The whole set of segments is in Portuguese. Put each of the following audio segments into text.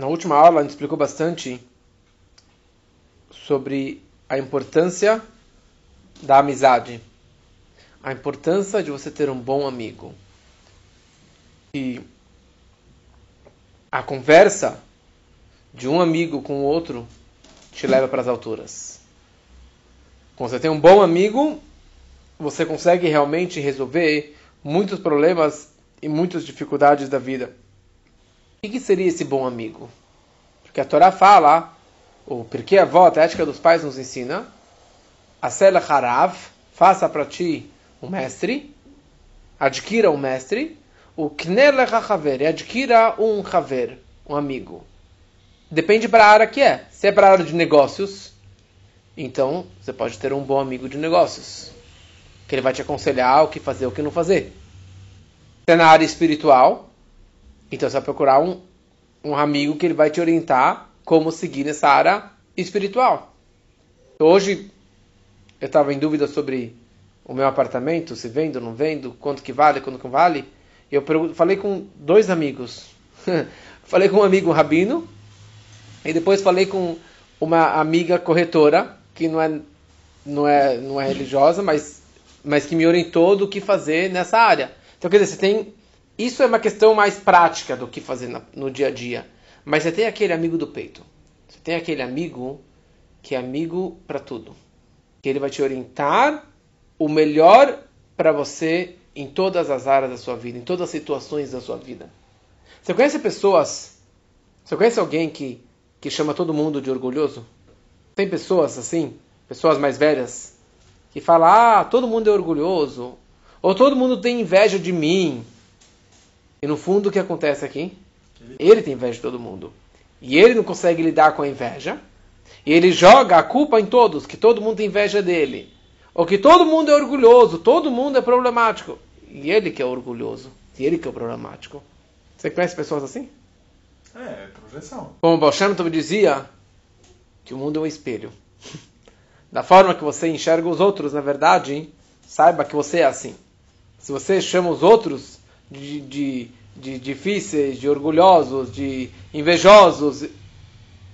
Na última aula a gente explicou bastante sobre a importância da amizade, a importância de você ter um bom amigo. E a conversa de um amigo com o outro te leva para as alturas. Quando você tem um bom amigo, você consegue realmente resolver muitos problemas e muitas dificuldades da vida. O que seria esse bom amigo? Porque a Torá fala, o Pirkei Avot, a ética dos pais nos ensina, Asel Harav, faça para ti um mestre, adquira um mestre, o Kner Haver, adquira um Haver, um amigo. Depende para a área que é. Se é para a área de negócios, então você pode ter um bom amigo de negócios. Que ele vai te aconselhar o que fazer, o que não fazer. Se é na área espiritual, então você vai procurar um, um amigo que ele vai te orientar como seguir nessa área espiritual. Hoje eu estava em dúvida sobre o meu apartamento, se vendo, não vendo, quanto que vale, quanto que não vale. Eu falei com dois amigos. falei com um amigo rabino e depois falei com uma amiga corretora, que não é, não é, não é religiosa, mas, mas que me orientou do que fazer nessa área. Então, quer dizer, você tem. Isso é uma questão mais prática do que fazer no, dia a dia. Mas você tem aquele amigo do peito. Você tem aquele amigo que é amigo para tudo. Que ele vai te orientar o melhor para você em todas as áreas da sua vida, em todas as situações da sua vida. Você conhece pessoas? Você conhece alguém que que chama todo mundo de orgulhoso? Tem pessoas assim, pessoas mais velhas, que falam: ah, todo mundo é orgulhoso, ou todo mundo tem inveja de mim. E no fundo, o que acontece aqui? Ele tem inveja de todo mundo. E ele não consegue lidar com a inveja. E ele joga a culpa em todos, que todo mundo tem inveja dele. Ou que todo mundo é orgulhoso, todo mundo é problemático. E ele que é orgulhoso. E ele que é problemático. Você conhece pessoas assim? É, é, projeção. Como o Tov dizia, que o mundo é um espelho. Da forma que você enxerga os outros, na verdade, saiba que você é assim. Se você chama os outros de, de, de difíceis, de orgulhosos, de invejosos,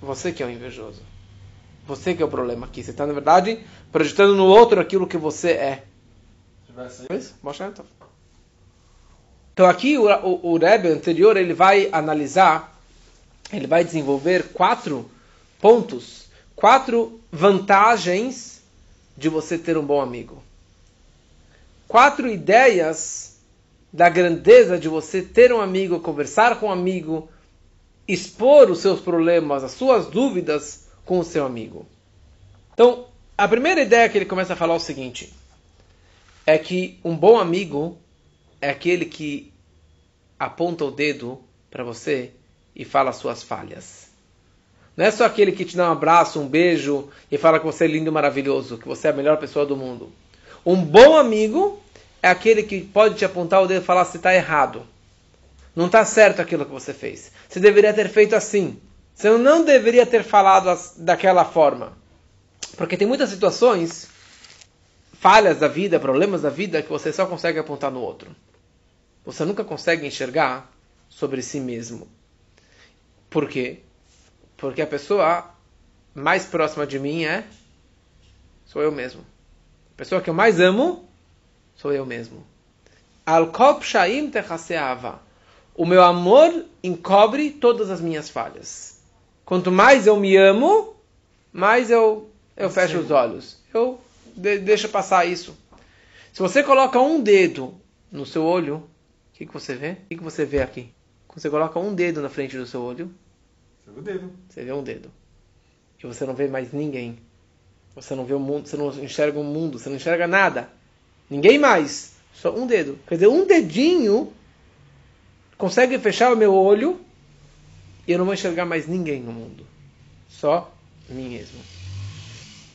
você que é o invejoso. Você que é o problema aqui. Você está, na verdade, projetando no outro aquilo que você é. Isso? Então aqui o, o, o Rebbe anterior ele vai analisar ele vai desenvolver quatro pontos, quatro vantagens de você ter um bom amigo. Quatro ideias da grandeza de você ter um amigo, conversar com um amigo, expor os seus problemas, as suas dúvidas com o seu amigo. Então, a primeira ideia que ele começa a falar é o seguinte: é que um bom amigo é aquele que aponta o dedo para você e fala suas falhas. Não é só aquele que te dá um abraço, um beijo e fala que você é lindo maravilhoso, que você é a melhor pessoa do mundo. Um bom amigo é aquele que pode te apontar o dedo e falar se está errado. Não está certo aquilo que você fez. Você deveria ter feito assim. Você não deveria ter falado daquela forma. Porque tem muitas situações, falhas da vida, problemas da vida, que você só consegue apontar no outro. Você nunca consegue enxergar sobre si mesmo. Por quê? Porque a pessoa mais próxima de mim é sou eu mesmo. A pessoa que eu mais amo sou eu mesmo. Al-Kop Shaim Techaseava. O meu amor encobre todas as minhas falhas. Quanto mais eu me amo, mais eu, eu fecho os olhos. Eu de, deixo passar isso. Se você coloca um dedo no seu olho, o que, que você vê? O que, que você vê aqui? Quando você coloca um dedo na frente do seu olho, você vê o dedo. Você vê um dedo. E você não vê mais ninguém. Você não vê o mundo, você não enxerga o mundo, você não enxerga nada. Ninguém mais. Só um dedo. Quer dizer, um dedinho consegue fechar o meu olho e eu não vou enxergar mais ninguém no mundo. Só mim mesmo.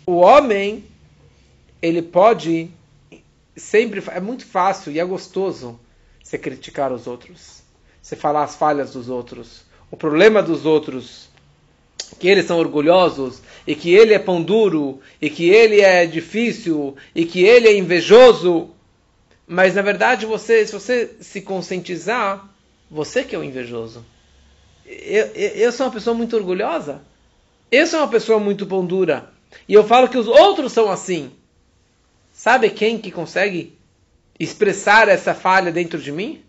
O homem, ele pode sempre. É muito fácil e é gostoso você criticar os outros você falar as falhas dos outros, o problema dos outros, que eles são orgulhosos, e que ele é pão duro, e que ele é difícil, e que ele é invejoso. Mas na verdade, você, se você se conscientizar, você que é o invejoso. eu, eu, sou uma pessoa muito orgulhosa. Eu sou uma pessoa muito pão dura. E eu falo que os outros são assim. Sabe quem que consegue expressar essa falha dentro de mim?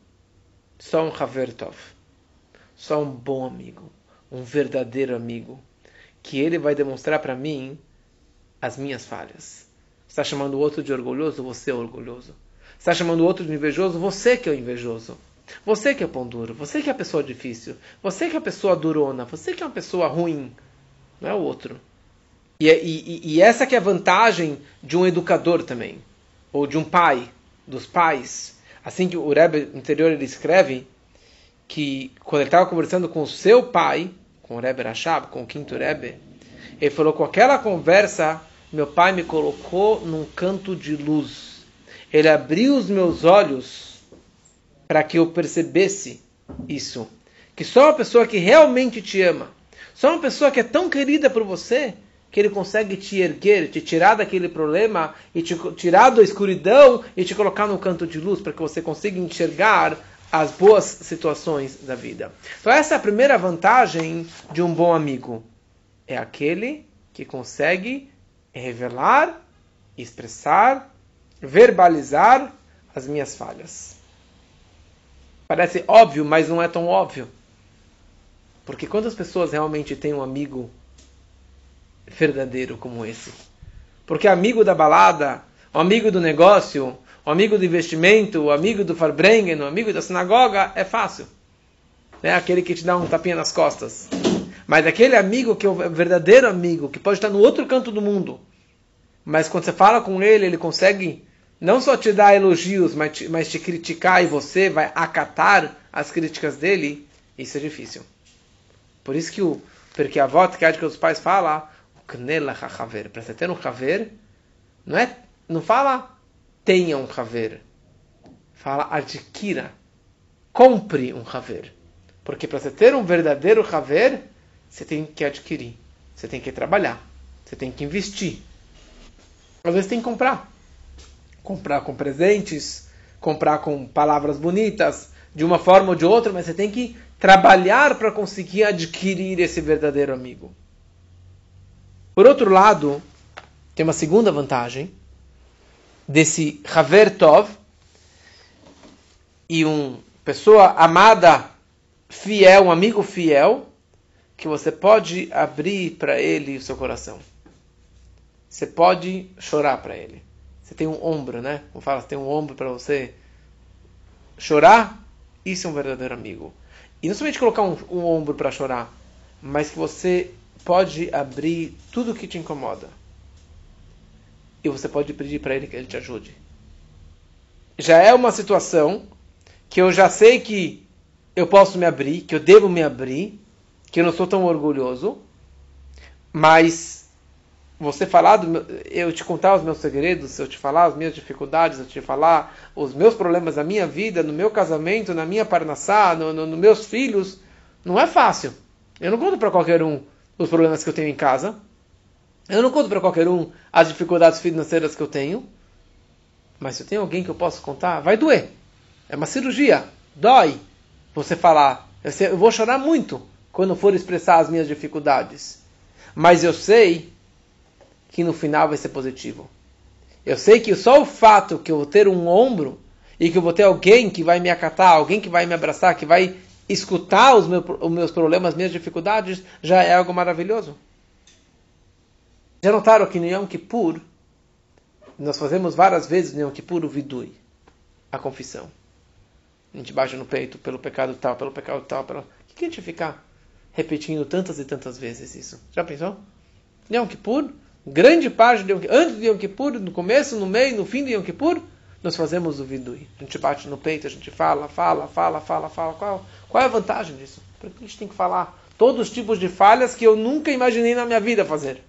Só um Haver Tov. Só um bom amigo. Um verdadeiro amigo. Que ele vai demonstrar para mim as minhas falhas. Está chamando o outro de orgulhoso? Você é orgulhoso. Está chamando o outro de invejoso? Você que é o invejoso. Você que é pão duro. Você que é a pessoa difícil. Você que é a pessoa durona. Você que é uma pessoa ruim. Não é o outro. E, e, e essa que é a vantagem de um educador também. Ou de um pai. Dos pais. Assim que o Rebbe interior ele escreve que quando ele estava conversando com o seu pai, com o Rebbe Rashab, com o quinto Rebbe, ele falou com aquela conversa, meu pai me colocou num canto de luz. Ele abriu os meus olhos para que eu percebesse isso. Que só uma pessoa que realmente te ama, só uma pessoa que é tão querida por você, que ele consegue te erguer, te tirar daquele problema e te tirar da escuridão e te colocar no canto de luz para que você consiga enxergar as boas situações da vida. Então essa é a primeira vantagem de um bom amigo. É aquele que consegue revelar, expressar, verbalizar as minhas falhas. Parece óbvio, mas não é tão óbvio. Porque quantas pessoas realmente têm um amigo verdadeiro como esse. Porque amigo da balada, amigo do negócio, o amigo do investimento, o amigo do Farbrengen, o amigo da sinagoga é fácil. É aquele que te dá um tapinha nas costas. Mas aquele amigo que é o verdadeiro amigo, que pode estar no outro canto do mundo, mas quando você fala com ele, ele consegue não só te dar elogios, mas te, mas te criticar e você vai acatar as críticas dele, isso é difícil. Por isso que o porque a avó que os pais fala Knela haver. Para você ter um haver, não é, não fala tenha um haver. Fala adquira, compre um haver. Porque para você ter um verdadeiro haver, você tem que adquirir, você tem que trabalhar, você tem que investir. Às vezes tem que comprar. Comprar com presentes, comprar com palavras bonitas, de uma forma ou de outra, mas você tem que trabalhar para conseguir adquirir esse verdadeiro amigo. Por outro lado, tem uma segunda vantagem desse Haver Tov e uma pessoa amada, fiel, um amigo fiel, que você pode abrir para ele o seu coração. Você pode chorar para ele. Você tem um ombro, né? Como fala, você tem um ombro para você chorar. Isso é um verdadeiro amigo. E não somente colocar um, um ombro para chorar, mas que você pode abrir tudo o que te incomoda. E você pode pedir para ele que ele te ajude. Já é uma situação que eu já sei que eu posso me abrir, que eu devo me abrir, que eu não sou tão orgulhoso, mas você falar, meu, eu te contar os meus segredos, eu te falar as minhas dificuldades, eu te falar os meus problemas da minha vida, no meu casamento, na minha parnassá, nos no, no meus filhos, não é fácil. Eu não conto para qualquer um os problemas que eu tenho em casa. Eu não conto para qualquer um as dificuldades financeiras que eu tenho. Mas se eu tenho alguém que eu posso contar, vai doer. É uma cirurgia. Dói você falar. Eu vou chorar muito quando for expressar as minhas dificuldades. Mas eu sei que no final vai ser positivo. Eu sei que só o fato que eu vou ter um ombro e que eu vou ter alguém que vai me acatar, alguém que vai me abraçar, que vai escutar os meus, os meus problemas, as minhas dificuldades, já é algo maravilhoso. Já notaram que no Yom Kippur, nós fazemos várias vezes no Yom Kippur o vidui, a confissão. A gente baixa no peito pelo pecado tal, pelo pecado tal, pelo... O que a gente ficar repetindo tantas e tantas vezes isso? Já pensou? Yom Kippur, grande parte de Yom Kippur, antes de Yom Kippur, no começo, no meio, no fim de Yom Kippur, nós fazemos o vidui. A gente bate no peito, a gente fala, fala, fala, fala, fala. Qual, qual é a vantagem disso? Por que a gente tem que falar todos os tipos de falhas que eu nunca imaginei na minha vida fazer?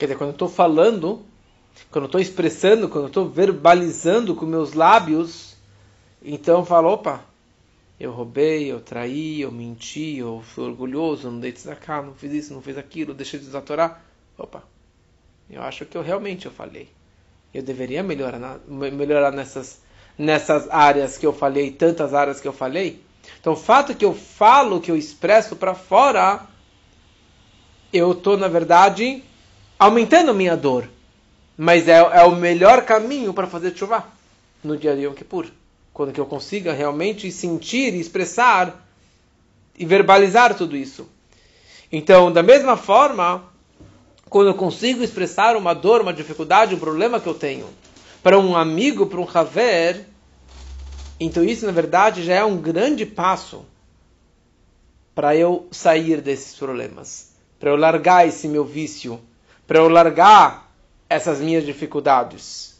Quer dizer, quando eu estou falando, quando eu estou expressando, quando eu estou verbalizando com meus lábios, então eu falo, opa, eu roubei, eu traí, eu menti, eu fui orgulhoso, não dei cá, não fiz isso, não fiz aquilo, deixei de desatorar. Opa, eu acho que eu realmente eu falei. Eu deveria melhorar, melhorar nessas, nessas áreas que eu falei, tantas áreas que eu falei. Então, o fato que eu falo, que eu expresso para fora, eu estou, na verdade, aumentando minha dor. Mas é, é o melhor caminho para fazer chuva no dia de Yom Kippur. Quando que eu consiga realmente sentir, expressar e verbalizar tudo isso. Então, da mesma forma, quando eu consigo expressar uma dor, uma dificuldade, um problema que eu tenho para um amigo, para um haver, então isso na verdade já é um grande passo para eu sair desses problemas, para eu largar esse meu vício, para eu largar essas minhas dificuldades.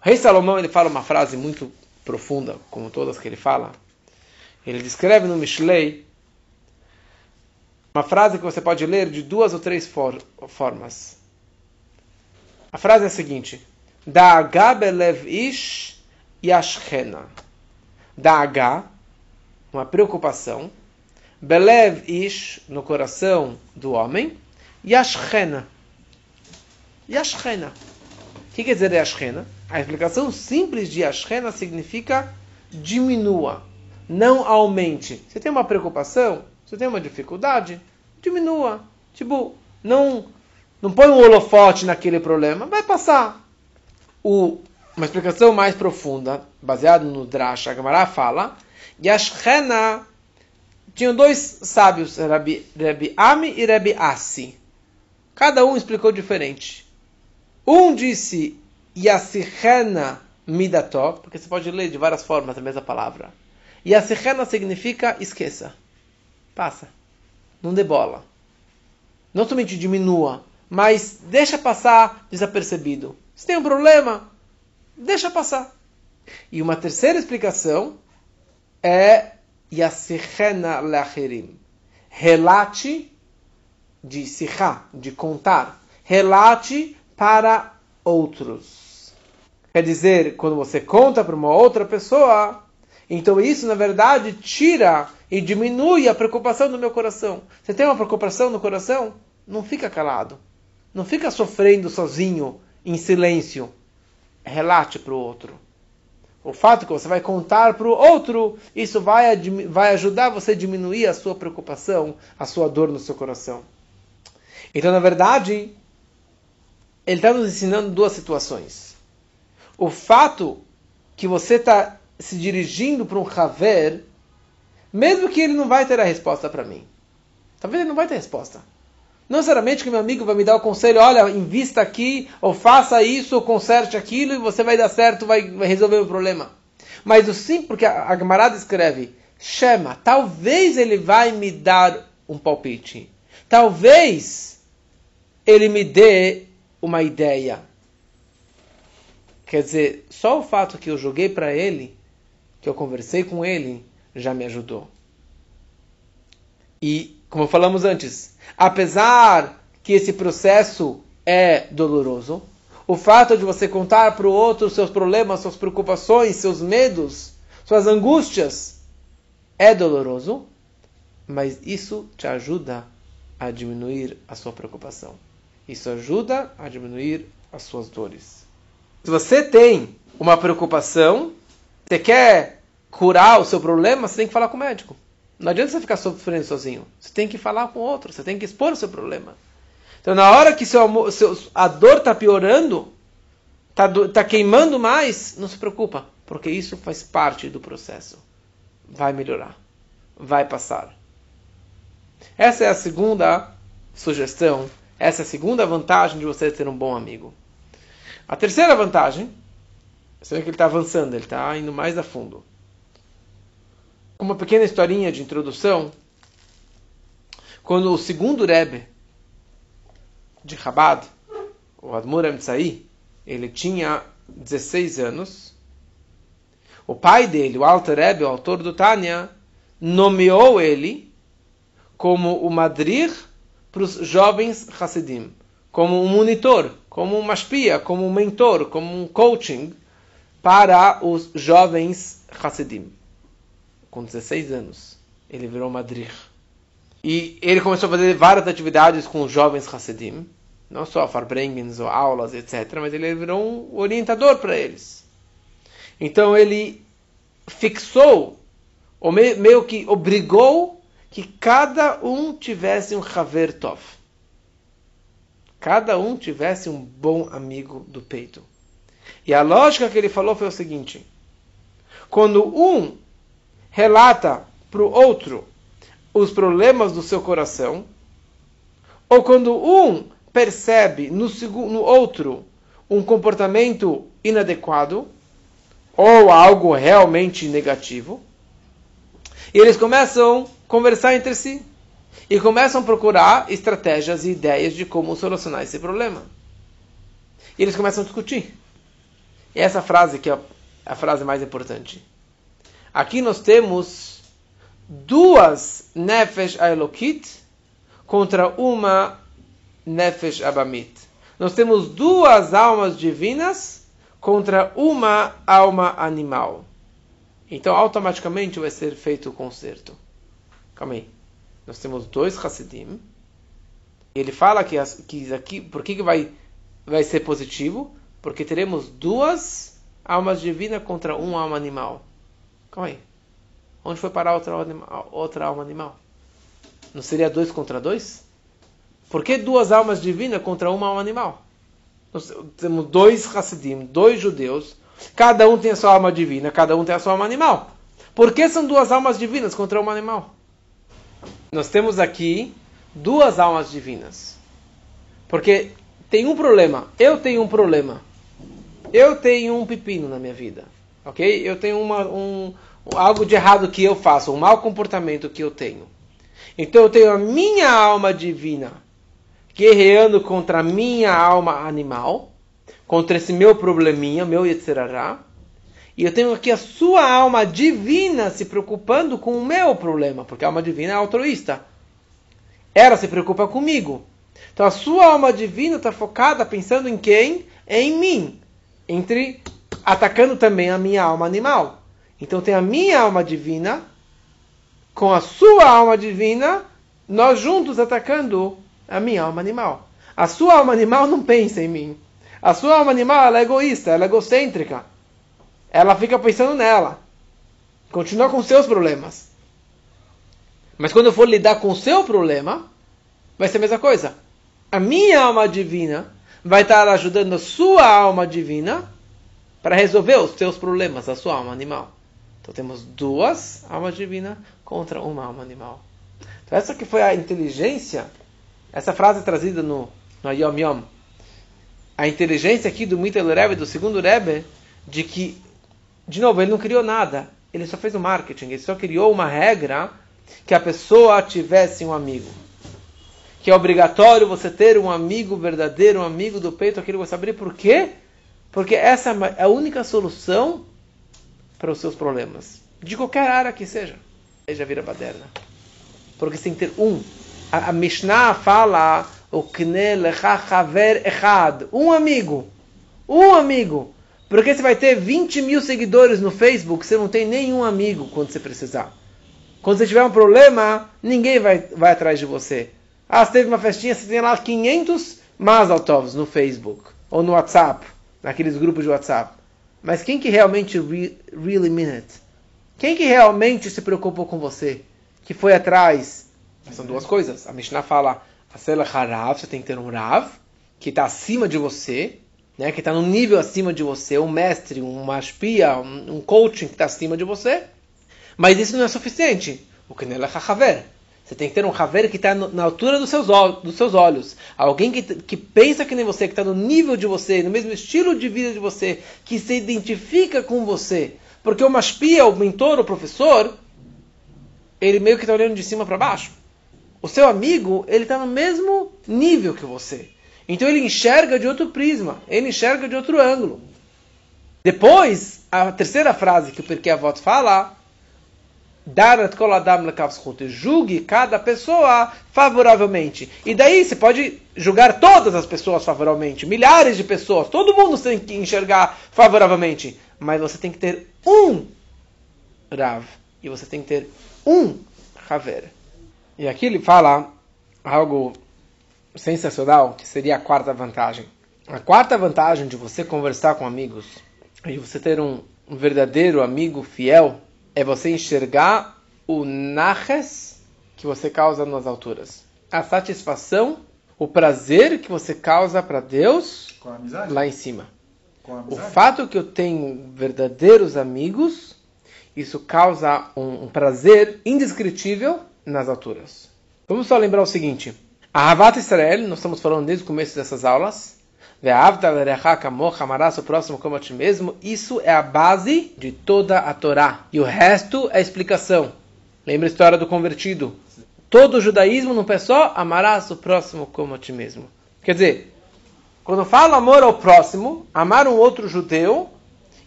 O rei Salomão ele fala uma frase muito profunda, como todas que ele fala. Ele descreve no Mishlei uma frase que você pode ler de duas ou três for formas. A frase é a seguinte: Da'aga belev ish yashchena. Da'aga, uma preocupação. Belev ish, no coração do homem. Yashchena. Yashchena. O que quer dizer Yashchena? A explicação simples de Yashchena significa diminua, não aumente. Você tem uma preocupação? Você tem uma dificuldade? Diminua. Tipo, não, não põe um holofote naquele problema. Vai passar. O, uma explicação mais profunda, baseada no Drash, a Gemara fala, Yashchena tinham dois sábios, Rabi, Rabi Ami e Rabi Asi. Cada um explicou diferente. Um disse Yasichena Midató, porque você pode ler de várias formas a mesma palavra. Yasichena significa esqueça. Passa. Não dê bola. Não somente diminua, mas deixa passar desapercebido. Se tem um problema, deixa passar. E uma terceira explicação é Yasichena Lacherim. Relate de sichá, de contar. Relate para outros. Quer dizer, quando você conta para uma outra pessoa, então isso, na verdade, tira e diminui a preocupação do meu coração. Você tem uma preocupação no coração? Não fica calado. Não fica sofrendo sozinho, em silêncio. Relate para o outro. O fato que você vai contar para o outro, isso vai, vai ajudar você a diminuir a sua preocupação, a sua dor no seu coração. Então, na verdade, ele está nos ensinando duas situações. O fato que você está se dirigindo para um Haver, mesmo que ele não vai ter a resposta para mim. Talvez ele não vai ter resposta. Não necessariamente que meu amigo vai me dar o conselho, olha, invista aqui, ou faça isso, ou conserte aquilo, e você vai dar certo, vai, vai resolver o problema. Mas o sim, porque a, a Gamarada escreve, chama, talvez ele vai me dar um palpite. Talvez ele me dê uma ideia. Quer dizer, só o fato que eu joguei para ele que eu conversei com ele já me ajudou. E, como falamos antes, apesar que esse processo é doloroso, o fato de você contar para o outro seus problemas, suas preocupações, seus medos, suas angústias, é doloroso, mas isso te ajuda a diminuir a sua preocupação. Isso ajuda a diminuir as suas dores. Se você tem uma preocupação, você quer curar o seu problema, você tem que falar com o médico. Não adianta você ficar sofrendo sozinho. Você tem que falar com outro, você tem que expor o seu problema. Então, na hora que seu, seu, a dor está piorando, está tá queimando mais, não se preocupa, porque isso faz parte do processo. Vai melhorar, vai passar. Essa é a segunda sugestão, essa é a segunda vantagem de você ter um bom amigo. A terceira vantagem você vê que ele está avançando, ele está indo mais a fundo. Uma pequena historinha de introdução. Quando o segundo Rebbe de Chabad, o Admur Emtsai, ele tinha 16 anos, o pai dele, o Alter Rebbe, o autor do Tânia, nomeou ele como o madrir para os jovens Hasidim, como um monitor, como uma espia, como um mentor, como um coaching para os jovens Hasidim. Com 16 anos, ele virou Madrich. E ele começou a fazer várias atividades com os jovens Hasidim, não só farbrengens ou aulas, etc., mas ele virou um orientador para eles. Então ele fixou ou meio que obrigou que cada um tivesse um Haver Tov. Cada um tivesse um bom amigo do peito. E a lógica que ele falou foi o seguinte: quando um relata para o outro os problemas do seu coração, ou quando um percebe no, no outro um comportamento inadequado, ou algo realmente negativo, e eles começam conversar entre si e começam a procurar estratégias e ideias de como solucionar esse problema. E eles começam a discutir. E essa frase que é a frase mais importante. Aqui nós temos duas Nefesh Aelokit contra uma Nefesh Abamit. Nós temos duas almas divinas contra uma alma animal. Então automaticamente vai ser feito o conserto. Calma aí. Nós temos dois Hassidim. Ele fala que, que aqui, por que, que vai, vai ser positivo? Porque teremos duas almas divinas contra uma alma animal. Calma aí. Onde foi parar outra, outra alma animal? Não seria dois contra dois? Por que duas almas divinas contra uma alma animal? Nós temos dois Hassidim, dois judeus, cada um tem a sua alma divina, cada um tem a sua alma animal. Por que são duas almas divinas contra uma animal? Nós temos aqui duas almas divinas. Porque tem um problema, eu tenho um problema. Eu tenho um pepino na minha vida, ok? Eu tenho uma, um, algo de errado que eu faço, um mau comportamento que eu tenho. Então eu tenho a minha alma divina guerreando contra a minha alma animal, contra esse meu probleminha, meu Yetzirará. E eu tenho aqui a sua alma divina se preocupando com o meu problema, porque a alma divina é altruísta. Ela se preocupa comigo. Então a sua alma divina está focada pensando em quem? Em mim. Entre atacando também a minha alma animal. Então tem a minha alma divina com a sua alma divina, nós juntos atacando a minha alma animal. A sua alma animal não pensa em mim. A sua alma animal é egoísta, ela é egocêntrica. Ela fica pensando nela. Continua com seus problemas. Mas quando eu for lidar com o seu problema, vai ser a mesma coisa. A minha alma divina vai estar ajudando a sua alma divina para resolver os seus problemas, a sua alma animal. Então temos duas almas divinas contra uma alma animal. Então essa que foi a inteligência, essa frase trazida no, no Yom Yom. A inteligência aqui do Mitel Rebbe, do segundo Rebbe, de que, de novo, ele não criou nada. Ele só fez o marketing, ele só criou uma regra que a pessoa tivesse um amigo. Que é obrigatório você ter um amigo verdadeiro, um amigo do peito, aquilo que você abrir. Por quê? Porque essa é a única solução para os seus problemas. De qualquer área que seja. Seja vira baderna. Porque você tem que ter um. A, a Mishnah fala o haver echad. Um amigo. Um amigo. Porque você vai ter 20 mil seguidores no Facebook, você não tem nenhum amigo quando você precisar. Quando você tiver um problema, ninguém vai, vai atrás de você. Ah, você teve uma festinha, você tem lá 500 Mazaltovs no Facebook. Ou no WhatsApp, naqueles grupos de WhatsApp. Mas quem que realmente re, really mean it? Quem que realmente se preocupou com você? Que foi atrás? São duas coisas. A Mishnah fala, você tem que ter um Rav, que está acima de você, né, que está no nível acima de você, um mestre, uma espia, um, um coaching que está acima de você. Mas isso não é suficiente. O que nela é Você tem que ter um haver que está na altura dos seus, dos seus olhos. Alguém que, que pensa que nem você, que está no nível de você, no mesmo estilo de vida de você, que se identifica com você. Porque uma espia, o mentor, o professor, ele meio que está olhando de cima para baixo. O seu amigo, ele está no mesmo nível que você. Então ele enxerga de outro prisma, ele enxerga de outro ângulo. Depois, a terceira frase que o Perkei Avot fala, Darat kol adam julgue cada pessoa favoravelmente. E daí você pode julgar todas as pessoas favoravelmente, milhares de pessoas, todo mundo tem que enxergar favoravelmente. Mas você tem que ter um Rav. E você tem que ter um Haver. E aqui ele fala algo sensacional, que seria a quarta vantagem. A quarta vantagem de você conversar com amigos e você ter um, um verdadeiro amigo fiel é você enxergar o naches que você causa nas alturas. A satisfação, o prazer que você causa para Deus lá em cima. O fato que eu tenho verdadeiros amigos, isso causa um, um prazer indescritível nas alturas. Vamos só lembrar o seguinte: a Havat Israel, nós estamos falando desde o começo dessas aulas, amarás o próximo como a ti mesmo, isso é a base de toda a Torá. E o resto é explicação. Lembra a história do convertido? Todo o judaísmo não é só amarás o próximo como a ti mesmo. Quer dizer, quando eu falo amor ao próximo, amar um outro judeu,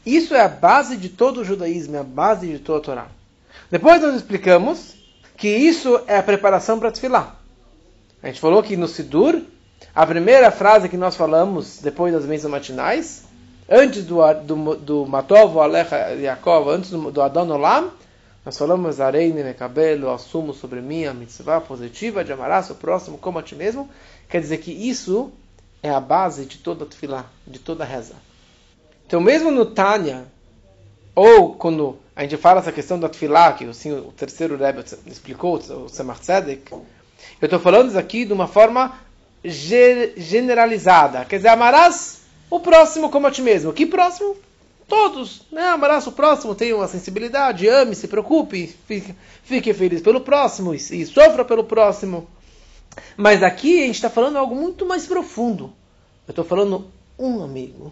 isso é a base de todo o judaísmo, é a base de toda a Torá. Depois nós explicamos que isso é a preparação para Tfilah. A gente falou que no Sidur, a primeira frase que nós falamos depois das mesas matinais, antes do, do, do Matov, Alecha Yaakov, antes do, do Adon Olam, nós falamos Areine Mekabel, eu assumo sobre mim a mitzvah positiva de amarás o próximo como a ti mesmo. Quer dizer que isso é a base de toda a tefilá, de toda a reza. Então, mesmo no Tânia, ou quando a gente fala essa questão da tefilá, que assim, o terceiro Rebbe explicou, o Semach Tzedek, eu estou falando isso aqui de uma forma ge- generalizada. Quer dizer, amarás o próximo como a ti mesmo. Que próximo? Todos. Né? Amarás o próximo, tenha uma sensibilidade, ame, se preocupe, fique, fique feliz pelo próximo e, e sofra pelo próximo. Mas aqui a gente está falando algo muito mais profundo. Eu estou falando um amigo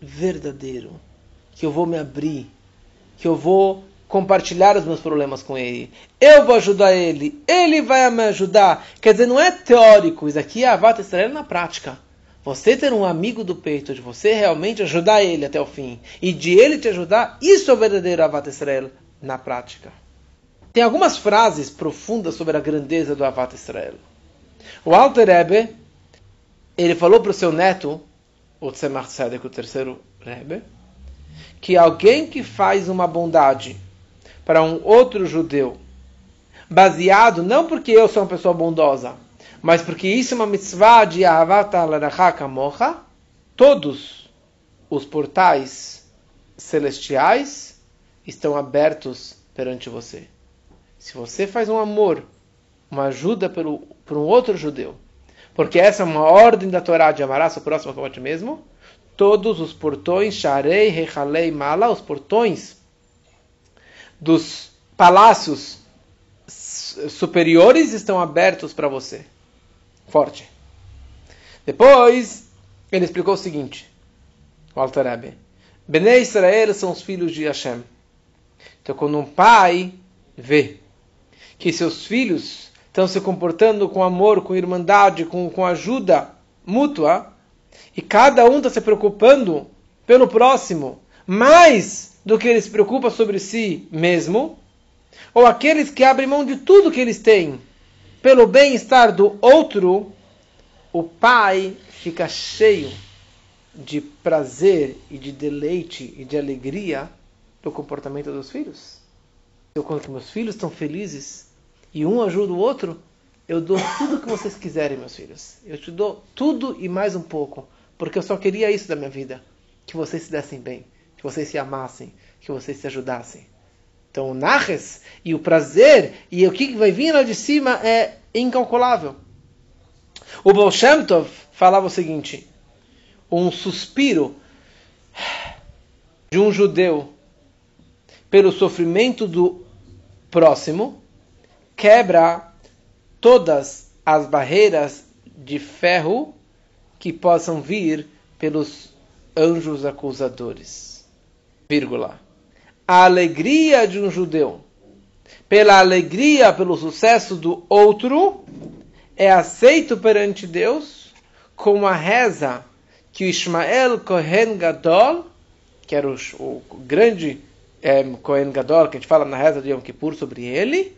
verdadeiro, que eu vou me abrir, que eu vou compartilhar os meus problemas com ele. Eu vou ajudar ele, ele vai me ajudar. Quer dizer, não é teórico, isso aqui é Avat Israel na prática. Você ter um amigo do peito, de você realmente ajudar ele até o fim, e de ele te ajudar, isso é o verdadeiro Avat Israel na prática. Tem algumas frases profundas sobre a grandeza do Avat Israel. O Alter Rebbe, ele falou para o seu neto, o Tzemach Tzedek, o terceiro Rebbe, que alguém que faz uma bondade para um outro judeu, baseado não porque eu sou uma pessoa bondosa, mas porque isso é uma mitzvah de Ahavat Alaracha Kamocha, todos os portais celestiais estão abertos perante você. Se você faz um amor, uma ajuda pelo, por um outro judeu, porque essa é uma ordem da Torá de amarás o próximo como a ti mesmo, todos os portões, Sharei, Rechalei, Mala, os portões dos palácios superiores estão abertos para você. Forte. Depois, ele explicou o seguinte, o Alter Rebbe. Bnei Israel são os filhos de Hashem. Então, quando um pai vê que seus filhos estão se comportando com amor, com irmandade, com, com ajuda mútua, e cada um está se preocupando pelo próximo mais do que ele se preocupa sobre si mesmo, ou aqueles que abrem mão de tudo que eles têm pelo bem-estar do outro, o pai fica cheio de prazer e de deleite e de alegria do comportamento dos filhos. Eu, quando meus filhos estão felizes e um ajuda o outro, eu dou tudo que vocês quiserem, meus filhos. Eu te dou tudo e mais um pouco, porque eu só queria isso da minha vida, que vocês se dessem bem, que vocês se amassem, que vocês se ajudassem. Então, o Naches e o prazer e o que vai vir lá de cima é incalculável. O Baal Tov falava o seguinte: um suspiro de um judeu pelo sofrimento do próximo quebra todas as barreiras de ferro que possam vir pelos anjos acusadores. Vírgula. A alegria de um judeu pela alegria, pelo sucesso do outro, é aceito perante Deus como a reza que o Ismael Kohen Gadol, que era o, o grande é, Kohen Gadol, que a gente fala na reza do Yom Kippur sobre ele,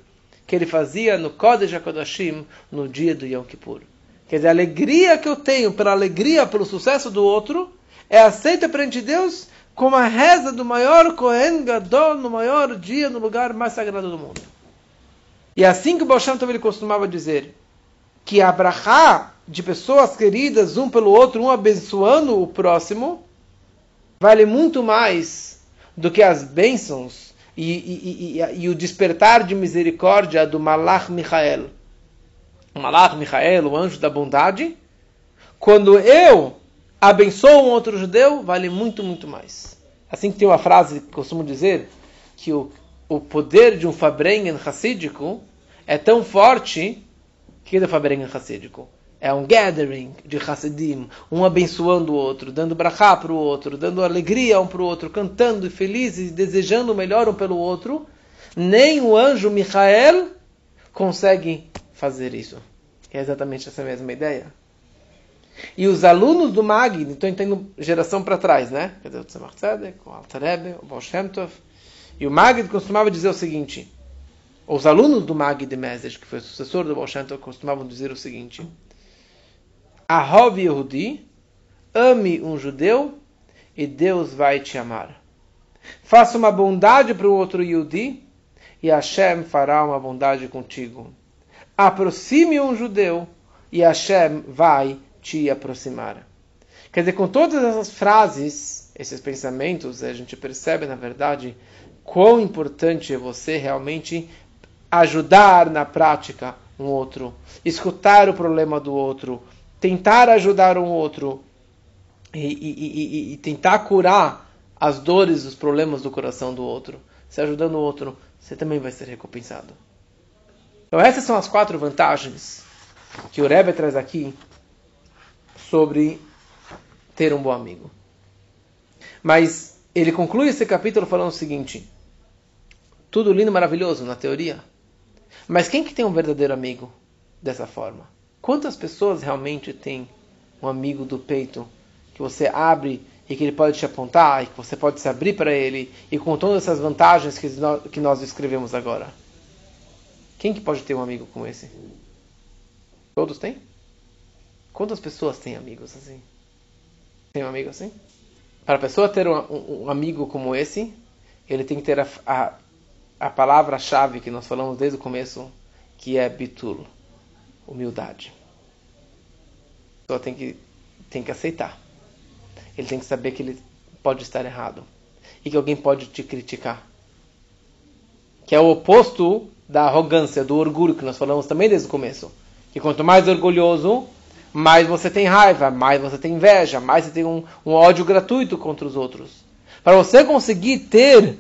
que ele fazia no Kodesh HaKodashim no dia do Yom Kippur. Quer dizer, a alegria que eu tenho pela alegria, pelo sucesso do outro, é aceita perante Deus como a reza do maior Kohen Gadol no maior dia, no lugar mais sagrado do mundo. E assim que o Baal Shem Tov ele costumava dizer, que a brachá de pessoas queridas um pelo outro, um abençoando o próximo, vale muito mais do que as bênçãos e, e, e, e o despertar de misericórdia do Malach Michael. O Malach Michael, o anjo da bondade, quando eu abençoo um outro judeu, vale muito, muito mais. Assim que tem uma frase que costumo dizer, que o, o poder de um Fabrengen Hassídico é tão forte, que é o Fabrengen Hassídico? É um gathering de Hassidim, um abençoando o outro, dando brachá para o outro, dando alegria um para o outro, cantando felizes, desejando o melhor um pelo outro. Nem o anjo Michael consegue fazer isso. É exatamente essa mesma ideia. E os alunos do Magid, então entendo geração para trás, né? Quer dizer, o Tzemach Tzedek, o Alter Rebbe, o Baal Shem Tov. E o Magid costumava dizer o seguinte, os alunos do Magid de Mezes, que foi o sucessor do Baal Shem Tov, costumavam dizer o seguinte, Ahov Yehudi, ame um judeu e Deus vai te amar. Faça uma bondade para o outro Yehudi e Hashem fará uma bondade contigo. Aproxime um judeu e Hashem vai te aproximar. Quer dizer, com todas essas frases, esses pensamentos, a gente percebe, na verdade, quão importante é você realmente ajudar na prática um outro, escutar o problema do outro, tentar ajudar um outro e, e, e, e, tentar curar as dores, os problemas do coração do outro, se ajudando o outro, você também vai ser recompensado. Então essas são as quatro vantagens que o Rebbe traz aqui sobre ter um bom amigo. Mas ele conclui esse capítulo falando o seguinte: tudo lindo, maravilhoso na teoria, mas quem que tem um verdadeiro amigo dessa forma? Quantas pessoas realmente têm um amigo do peito que você abre e que ele pode te apontar e que você pode se abrir para ele e com todas essas vantagens que nós, que nós descrevemos agora? Quem que pode ter um amigo como esse? Todos têm? Quantas pessoas têm amigos assim? Tem um amigo assim? Para a pessoa ter um, um, um amigo como esse, ele tem que ter a, a, a palavra-chave que nós falamos desde o começo, que é bitul humildade. A pessoa tem que, tem que aceitar. Ele tem que saber que ele pode estar errado. E que alguém pode te criticar. Que é o oposto da arrogância, do orgulho que nós falamos também desde o começo. Que quanto mais orgulhoso, mais você tem raiva, mais você tem inveja, mais você tem um, um ódio gratuito contra os outros. Para você conseguir ter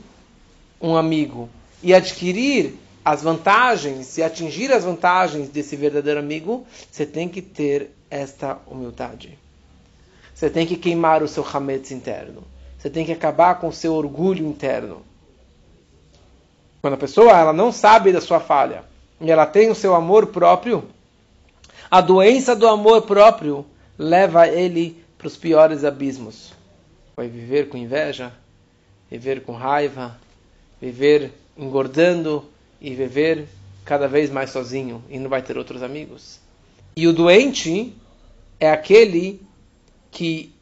um amigo e adquirir as vantagens e atingir as vantagens desse verdadeiro amigo, você tem que ter esta humildade. Você tem que queimar o seu hametz interno. Você tem que acabar com o seu orgulho interno. Quando a pessoa ela não sabe da sua falha e ela tem o seu amor próprio, a doença do amor próprio leva ele para os piores abismos. Vai viver com inveja, viver com raiva, viver engordando, e viver cada vez mais sozinho e não vai ter outros amigos. E o doente é aquele que,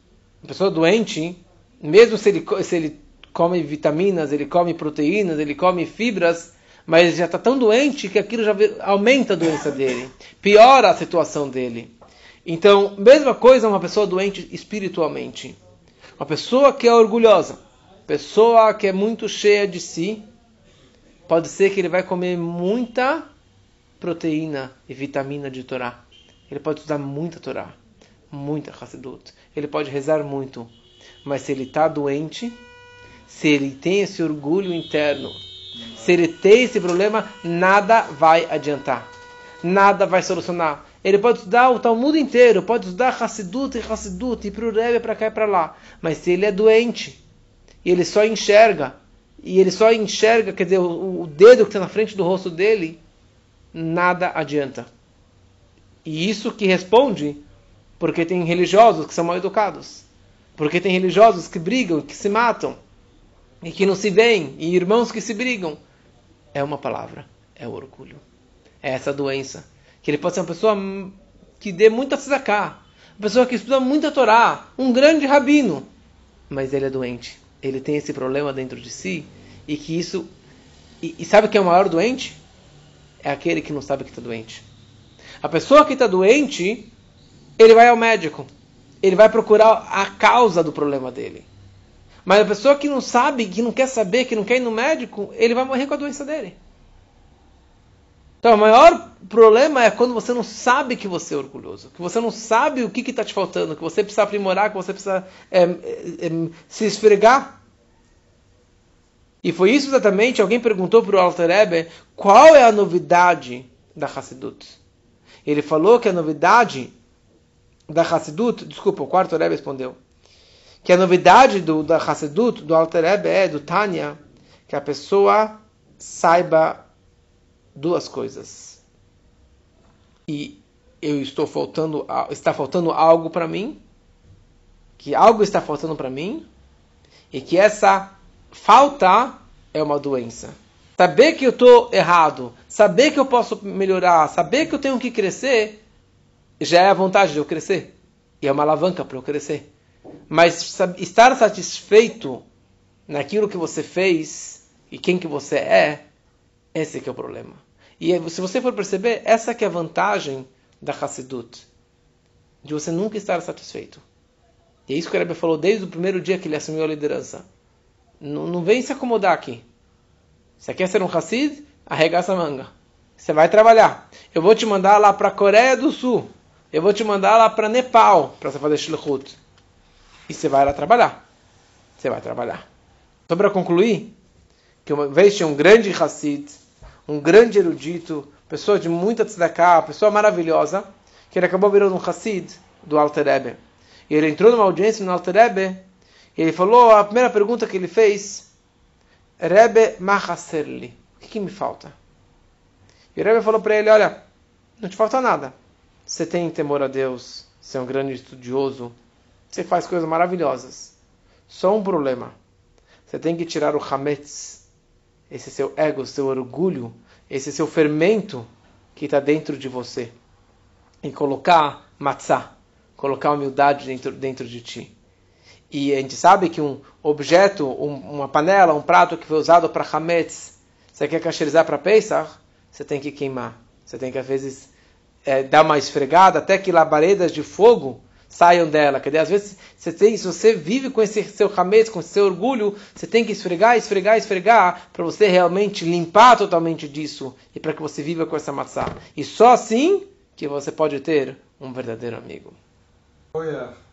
a pessoa doente, mesmo se ele, se ele come vitaminas, ele come proteínas, ele come fibras, mas já está tão doente que aquilo já aumenta a doença dele, piora a situação dele. Então, mesma coisa uma pessoa doente espiritualmente. Uma pessoa que é orgulhosa, pessoa que é muito cheia de si, pode ser que ele vai comer muita proteína e vitamina de Torá. Ele pode estudar muita Torá, muita Hassidut. Ele pode rezar muito. Mas se ele está doente, se ele tem esse orgulho interno, se ele tem esse problema, nada vai adiantar. Nada vai solucionar. Ele pode estudar o Talmud inteiro, pode estudar Hassidut e Hassidut, e para o Rebbe, para cá e para lá. Mas se ele é doente, e ele só enxerga e ele só enxerga, quer dizer, o, o dedo que está na frente do rosto dele, nada adianta. E isso que responde porque tem religiosos que são mal educados, porque tem religiosos que brigam, que se matam, e que não se veem, e irmãos que se brigam. É uma palavra, é o orgulho. É essa doença. Que ele pode ser uma pessoa que dê muita tzedakah, uma pessoa que estuda muita Torá, um grande rabino, mas ele é doente ele tem esse problema dentro de si e que isso. E, e sabe quem é o maior doente? É aquele que não sabe que está doente. A pessoa que está doente, ele vai ao médico. Ele vai procurar a causa do problema dele. Mas a pessoa que não sabe, que não quer saber, que não quer ir no médico, ele vai morrer com a doença dele. Então, o maior problema é quando você não sabe que você é orgulhoso, que você não sabe o que está te faltando, que você precisa aprimorar, que você precisa é, é, é, se esfregar. E foi isso exatamente, alguém perguntou para o Alter Ebe qual é a novidade da Hassidut. Ele falou que a novidade da Hassidut, desculpa, o quarto Rebbe respondeu, que a novidade do, da Hassidut, do Alter Rebbe é, do Tânia, que a pessoa saiba duas coisas. E eu estou faltando, está faltando algo para mim, que algo está faltando para mim, e que essa falta é uma doença. Saber que eu estou errado, saber que eu posso melhorar, saber que eu tenho que crescer, já é a vontade de eu crescer. E é uma alavanca para eu crescer. Mas estar satisfeito naquilo que você fez e quem que você é, esse que é o problema. E se você for perceber, essa que é a vantagem da Hassidut. De você nunca estar satisfeito. E é isso que o Rebbe falou desde o primeiro dia que ele assumiu a liderança. Não, não vem se acomodar aqui. Você quer ser um Hassid? Arregaça a manga. Você vai trabalhar. Eu vou te mandar lá para a Coreia do Sul. Eu vou te mandar lá para Nepal para você fazer shlichut. E você vai lá trabalhar. Você vai trabalhar. Só para concluir, que uma vez tinha um grande Hassid, um grande erudito, pessoa de muita tzedakah, pessoa maravilhosa, que ele acabou virando um Hassid do Alter Rebbe. E ele entrou numa audiência no Alter Rebbe, e ele falou, a primeira pergunta que ele fez, Rebbe Mahaserli, o que, que me falta? E o Rebbe falou para ele, olha, não te falta nada. Você tem temor a Deus, você é um grande estudioso, você faz coisas maravilhosas. Só um problema. Você tem que tirar o hametz, esse seu ego, seu orgulho, esse seu fermento que está dentro de você. E colocar matzah, colocar humildade dentro, dentro de ti. E a gente sabe que um objeto, um, uma panela, um prato que foi usado para hametz, você quer cacherizar para Pesach, você tem que queimar. Você tem que, às vezes, é, dar uma esfregada até que labaredas de fogo saiam dela. Quer dizer, às vezes você tem, se você vive com esse seu ramês, com esse seu orgulho, você tem que esfregar, esfregar, esfregar para você realmente limpar totalmente disso e para que você viva com essa maçã. E só assim que você pode ter um verdadeiro amigo. Olha.